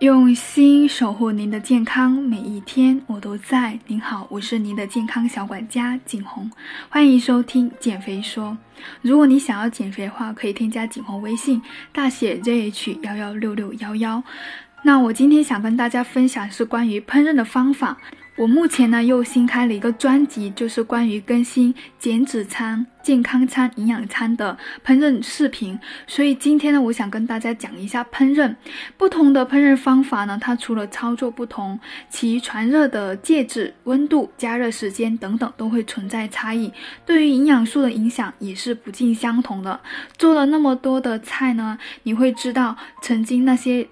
用心守护您的健康，每一天我都在。您好，我是您的健康小管家景红，欢迎收听减肥说。如果你想要减肥的话，可以添加景红微信，大写 ZH 幺幺六六幺幺。那我今天想跟大家分享是关于烹饪的方法。我目前呢又新开了一个专辑，就是关于更新减脂餐、健康餐、营养餐的烹饪视频。所以今天呢，我想跟大家讲一下烹饪不同的烹饪方法呢，它除了操作不同，其传热的介质、温度、加热时间等等都会存在差异，对于营养素的影响也是不尽相同的。做了那么多的菜呢，你会知道曾经那些。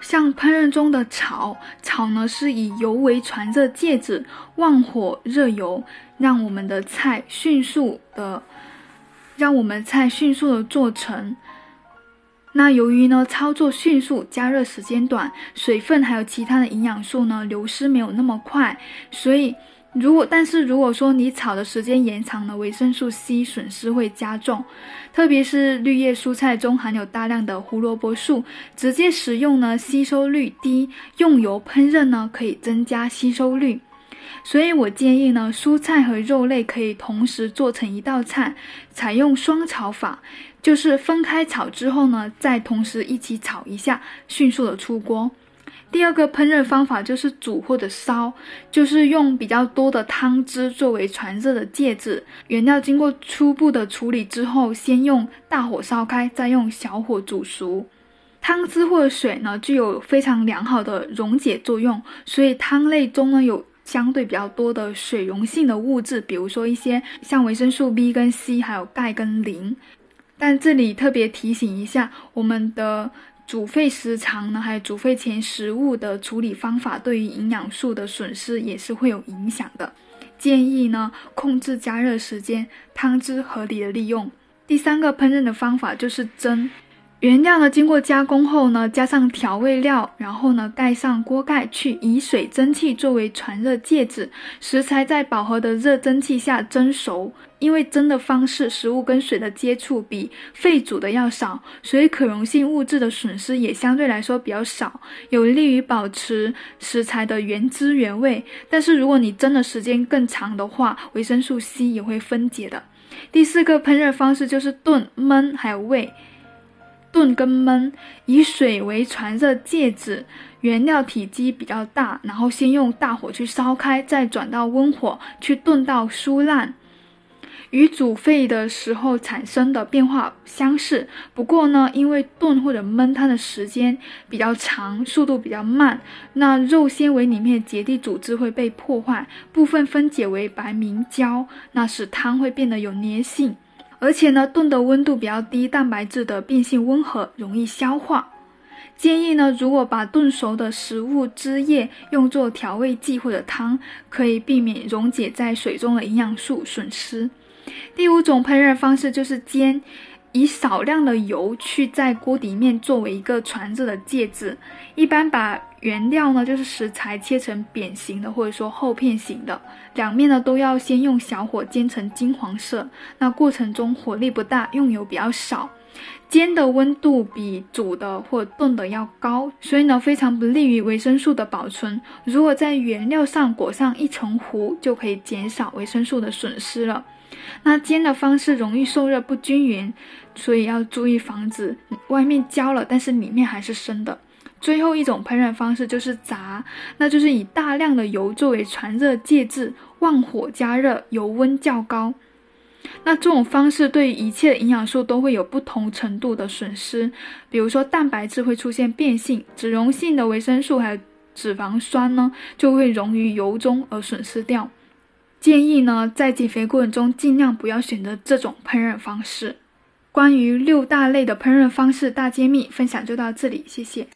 像烹饪中的炒，炒呢是以油为传热介质，旺火热油，让我们的菜迅速的，让我们菜迅速的做成。那由于呢操作迅速，加热时间短，水分还有其他的营养素呢流失没有那么快，所以。如果，但是如果说你炒的时间延长了，维生素 C 损失会加重，特别是绿叶蔬菜中含有大量的胡萝卜素，直接食用呢吸收率低，用油烹饪呢可以增加吸收率。所以我建议呢，蔬菜和肉类可以同时做成一道菜，采用双炒法，就是分开炒之后呢，再同时一起炒一下，迅速的出锅。第二个烹饪方法就是煮或者烧，就是用比较多的汤汁作为传热的介质。原料经过初步的处理之后，先用大火烧开，再用小火煮熟。汤汁或者水呢，具有非常良好的溶解作用，所以汤类中呢有相对比较多的水溶性的物质，比如说一些像维生素 B 跟 C，还有钙跟磷。但这里特别提醒一下，我们的。煮沸时长呢，还有煮沸前食物的处理方法，对于营养素的损失也是会有影响的。建议呢，控制加热时间，汤汁合理的利用。第三个烹饪的方法就是蒸。原料呢，经过加工后呢，加上调味料，然后呢，盖上锅盖，去以水蒸气作为传热介质，食材在饱和的热蒸汽下蒸熟。因为蒸的方式，食物跟水的接触比沸煮的要少，所以可溶性物质的损失也相对来说比较少，有利于保持食材的原汁原味。但是如果你蒸的时间更长的话，维生素 C 也会分解的。第四个烹饪方式就是炖、焖还有煨。炖跟焖，以水为传热介质，原料体积比较大，然后先用大火去烧开，再转到温火去炖到酥烂。与煮沸的时候产生的变化相似，不过呢，因为炖或者焖它的时间比较长，速度比较慢，那肉纤维里面结缔组织会被破坏，部分分解为白明胶，那使汤会变得有粘性。而且呢，炖的温度比较低，蛋白质的变性温和，容易消化。建议呢，如果把炖熟的食物汁液用作调味剂或者汤，可以避免溶解在水中的营养素损失。第五种烹饪方式就是煎，以少量的油去在锅底面作为一个传热的介质。一般把原料呢，就是食材切成扁形的或者说厚片型的，两面呢都要先用小火煎成金黄色。那过程中火力不大，用油比较少。煎的温度比煮的或炖的要高，所以呢非常不利于维生素的保存。如果在原料上裹上一层糊，就可以减少维生素的损失了。那煎的方式容易受热不均匀，所以要注意防止外面焦了，但是里面还是生的。最后一种烹饪方式就是炸，那就是以大量的油作为传热介质，旺火加热，油温较高。那这种方式对于一切的营养素都会有不同程度的损失，比如说蛋白质会出现变性，脂溶性的维生素还有脂肪酸呢就会溶于油中而损失掉。建议呢在减肥过程中尽量不要选择这种烹饪方式。关于六大类的烹饪方式大揭秘分享就到这里，谢谢。